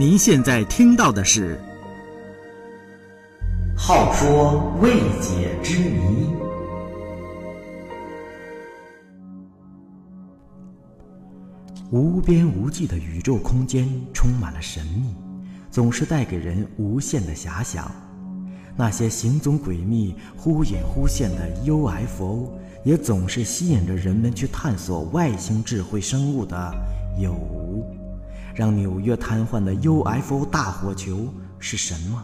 您现在听到的是《好说未解之谜》。无边无际的宇宙空间充满了神秘，总是带给人无限的遐想。那些行踪诡秘、忽隐忽现的 UFO，也总是吸引着人们去探索外星智慧生物的有无。让纽约瘫痪的 UFO 大火球是什么？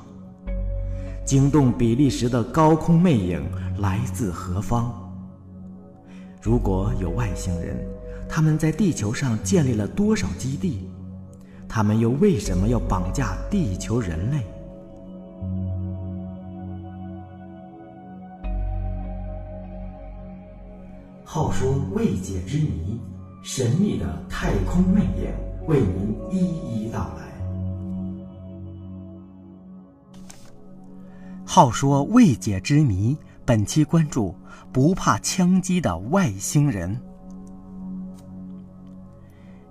惊动比利时的高空魅影来自何方？如果有外星人，他们在地球上建立了多少基地？他们又为什么要绑架地球人类？好说未解之谜，神秘的太空魅影，为您一一道来。好说未解之谜，本期关注不怕枪击的外星人。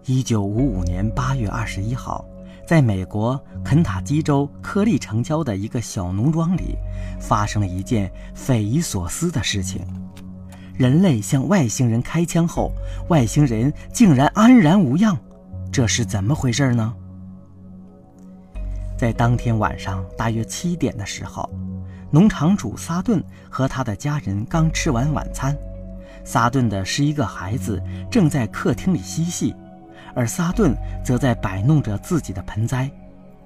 一九五五年八月二十一号，在美国肯塔基州科利城郊的一个小农庄里，发生了一件匪夷所思的事情：人类向外星人开枪后，外星人竟然安然无恙，这是怎么回事呢？在当天晚上大约七点的时候，农场主萨顿和他的家人刚吃完晚餐，萨顿的十一个孩子正在客厅里嬉戏。而萨顿则在摆弄着自己的盆栽。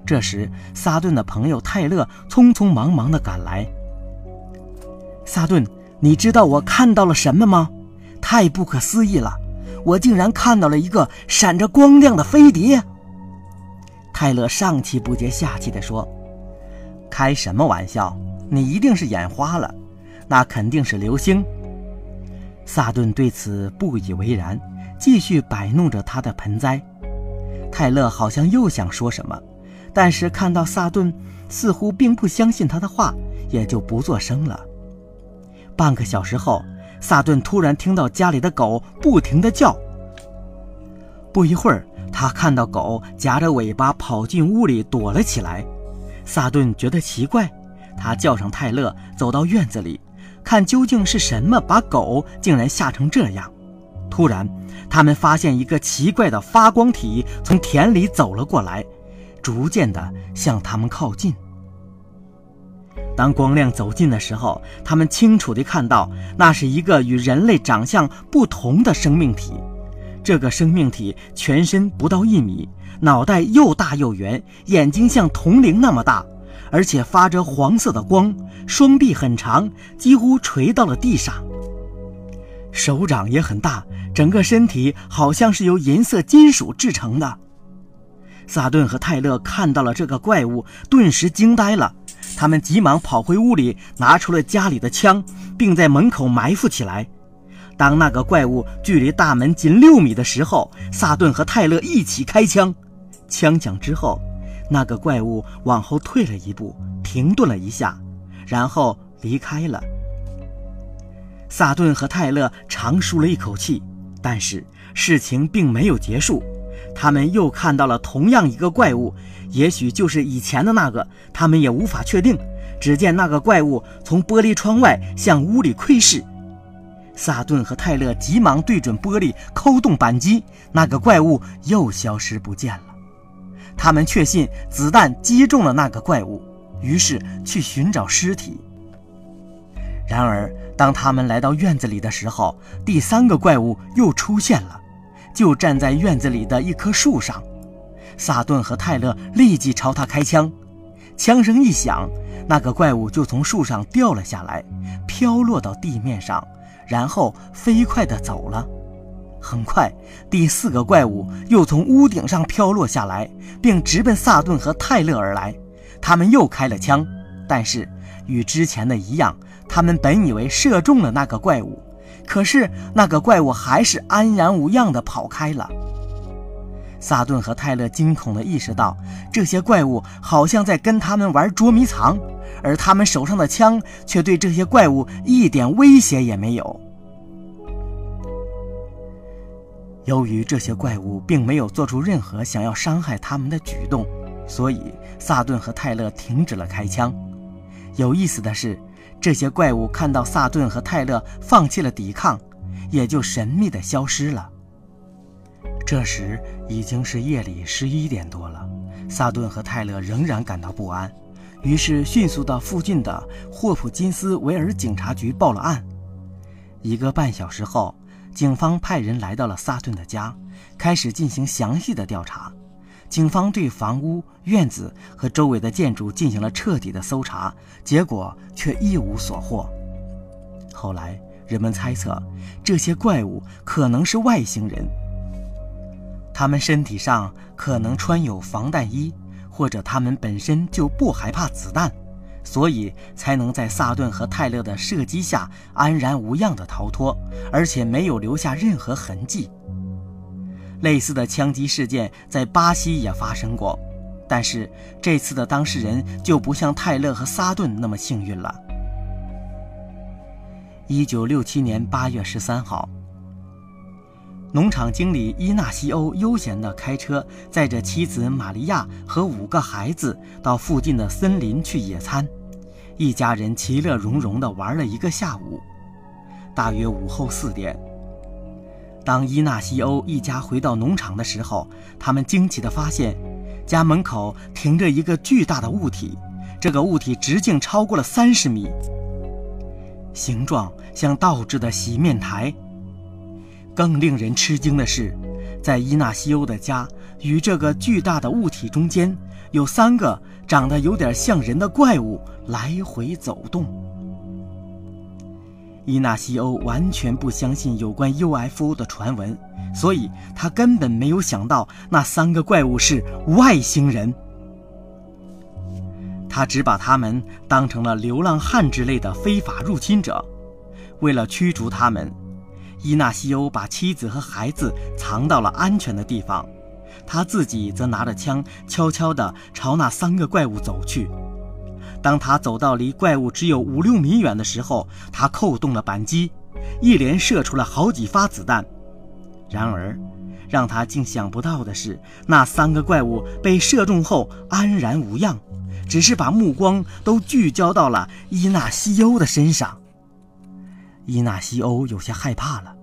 这时，萨顿的朋友泰勒匆匆忙忙地赶来。萨顿，你知道我看到了什么吗？太不可思议了！我竟然看到了一个闪着光亮的飞碟。泰勒上气不接下气地说：“开什么玩笑？你一定是眼花了，那肯定是流星。”萨顿对此不以为然。继续摆弄着他的盆栽，泰勒好像又想说什么，但是看到萨顿似乎并不相信他的话，也就不作声了。半个小时后，萨顿突然听到家里的狗不停地叫。不一会儿，他看到狗夹着尾巴跑进屋里躲了起来。萨顿觉得奇怪，他叫上泰勒，走到院子里，看究竟是什么把狗竟然吓成这样。突然，他们发现一个奇怪的发光体从田里走了过来，逐渐地向他们靠近。当光亮走近的时候，他们清楚地看到，那是一个与人类长相不同的生命体。这个生命体全身不到一米，脑袋又大又圆，眼睛像铜铃那么大，而且发着黄色的光，双臂很长，几乎垂到了地上。手掌也很大，整个身体好像是由银色金属制成的。萨顿和泰勒看到了这个怪物，顿时惊呆了。他们急忙跑回屋里，拿出了家里的枪，并在门口埋伏起来。当那个怪物距离大门仅六米的时候，萨顿和泰勒一起开枪。枪响之后，那个怪物往后退了一步，停顿了一下，然后离开了。萨顿和泰勒长舒了一口气，但是事情并没有结束。他们又看到了同样一个怪物，也许就是以前的那个，他们也无法确定。只见那个怪物从玻璃窗外向屋里窥视。萨顿和泰勒急忙对准玻璃扣动扳机，那个怪物又消失不见了。他们确信子弹击中了那个怪物，于是去寻找尸体。然而，当他们来到院子里的时候，第三个怪物又出现了，就站在院子里的一棵树上。萨顿和泰勒立即朝他开枪，枪声一响，那个怪物就从树上掉了下来，飘落到地面上，然后飞快地走了。很快，第四个怪物又从屋顶上飘落下来，并直奔萨顿和泰勒而来。他们又开了枪，但是与之前的一样。他们本以为射中了那个怪物，可是那个怪物还是安然无恙地跑开了。萨顿和泰勒惊恐地意识到，这些怪物好像在跟他们玩捉迷藏，而他们手上的枪却对这些怪物一点威胁也没有。由于这些怪物并没有做出任何想要伤害他们的举动，所以萨顿和泰勒停止了开枪。有意思的是，这些怪物看到萨顿和泰勒放弃了抵抗，也就神秘地消失了。这时已经是夜里十一点多了，萨顿和泰勒仍然感到不安，于是迅速到附近的霍普金斯维尔警察局报了案。一个半小时后，警方派人来到了萨顿的家，开始进行详细的调查。警方对房屋、院子和周围的建筑进行了彻底的搜查，结果却一无所获。后来，人们猜测这些怪物可能是外星人，他们身体上可能穿有防弹衣，或者他们本身就不害怕子弹，所以才能在萨顿和泰勒的射击下安然无恙地逃脱，而且没有留下任何痕迹。类似的枪击事件在巴西也发生过，但是这次的当事人就不像泰勒和萨顿那么幸运了。一九六七年八月十三号，农场经理伊纳西欧悠闲地开车载着妻子玛利亚和五个孩子到附近的森林去野餐，一家人其乐融融地玩了一个下午。大约午后四点。当伊纳西欧一家回到农场的时候，他们惊奇地发现，家门口停着一个巨大的物体，这个物体直径超过了三十米，形状像倒置的洗面台。更令人吃惊的是，在伊纳西欧的家与这个巨大的物体中间，有三个长得有点像人的怪物来回走动。伊纳西欧完全不相信有关 UFO 的传闻，所以他根本没有想到那三个怪物是外星人。他只把他们当成了流浪汉之类的非法入侵者。为了驱逐他们，伊纳西欧把妻子和孩子藏到了安全的地方，他自己则拿着枪悄悄地朝那三个怪物走去。当他走到离怪物只有五六米远的时候，他扣动了扳机，一连射出了好几发子弹。然而，让他竟想不到的是，那三个怪物被射中后安然无恙，只是把目光都聚焦到了伊纳西欧的身上。伊纳西欧有些害怕了，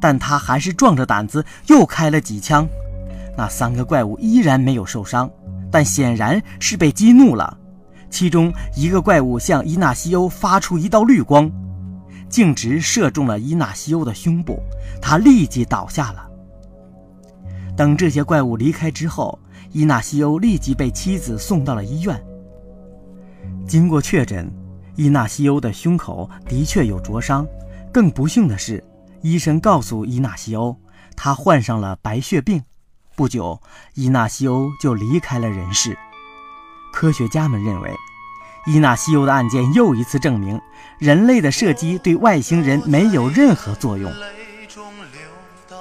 但他还是壮着胆子又开了几枪。那三个怪物依然没有受伤，但显然是被激怒了。其中一个怪物向伊纳西欧发出一道绿光，径直射中了伊纳西欧的胸部，他立即倒下了。等这些怪物离开之后，伊纳西欧立即被妻子送到了医院。经过确诊，伊纳西欧的胸口的确有灼伤。更不幸的是，医生告诉伊纳西欧，他患上了白血病。不久，伊纳西欧就离开了人世。科学家们认为，伊纳西欧的案件又一次证明，人类的射击对外星人没有任何作用。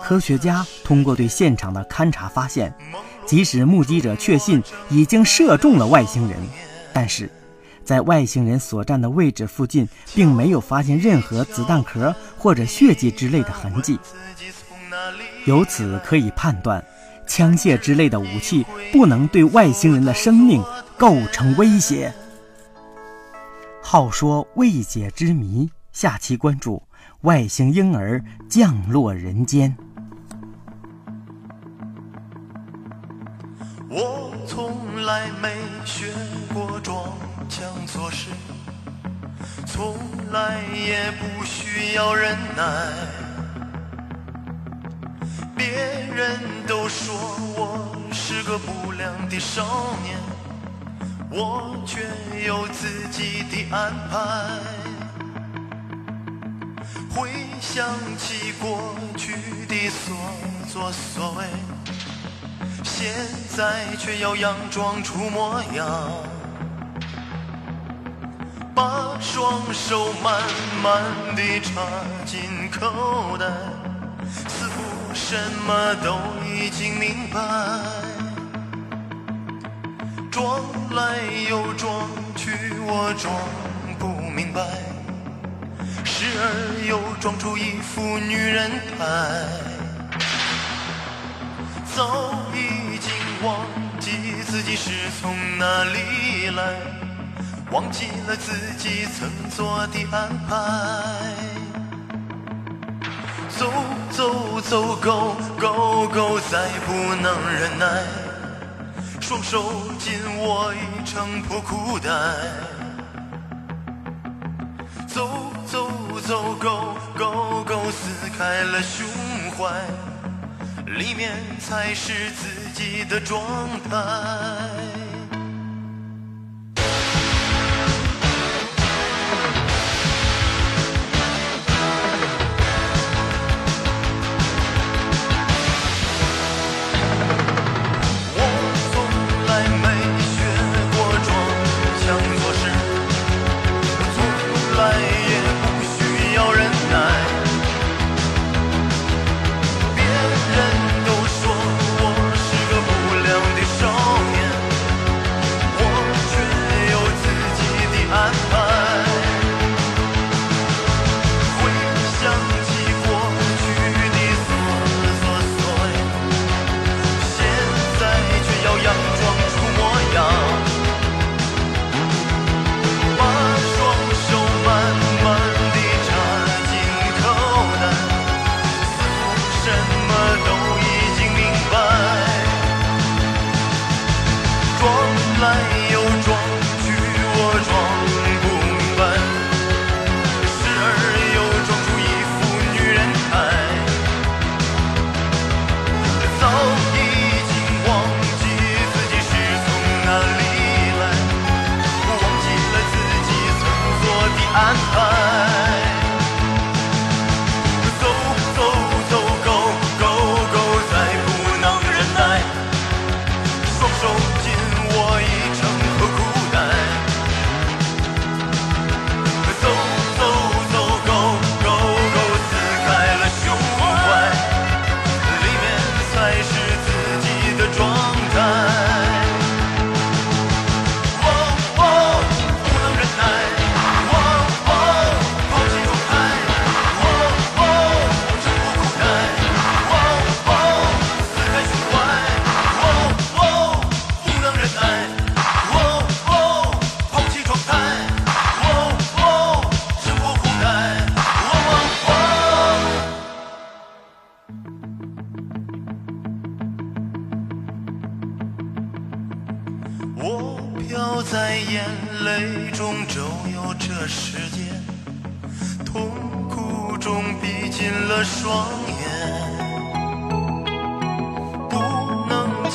科学家通过对现场的勘查发现，即使目击者确信已经射中了外星人，但是，在外星人所站的位置附近，并没有发现任何子弹壳或者血迹之类的痕迹。由此可以判断。枪械之类的武器不能对外星人的生命构成威胁。好说未解之谜，下期关注外星婴儿降落人间。我从来没学过装腔作势，从来也不需要忍耐。别人都说我是个不良的少年，我却有自己的安排。回想起过去的所作所为，现在却要佯装出模样，把双手慢慢地插进口袋。似乎什么都已经明白，装来又装去，我装不明白，时而又装出一副女人态，早已经忘记自己。是从哪里来，忘记了自己曾做的安排。走走走，Go Go Go，再不能忍耐，双手紧握一程破裤带。走走走，Go Go Go，撕开了胸怀，里面才是自己的状态。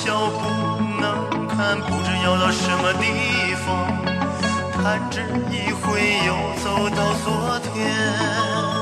能瞧，不能看，不知要到什么地方，弹指一挥，又走到昨天。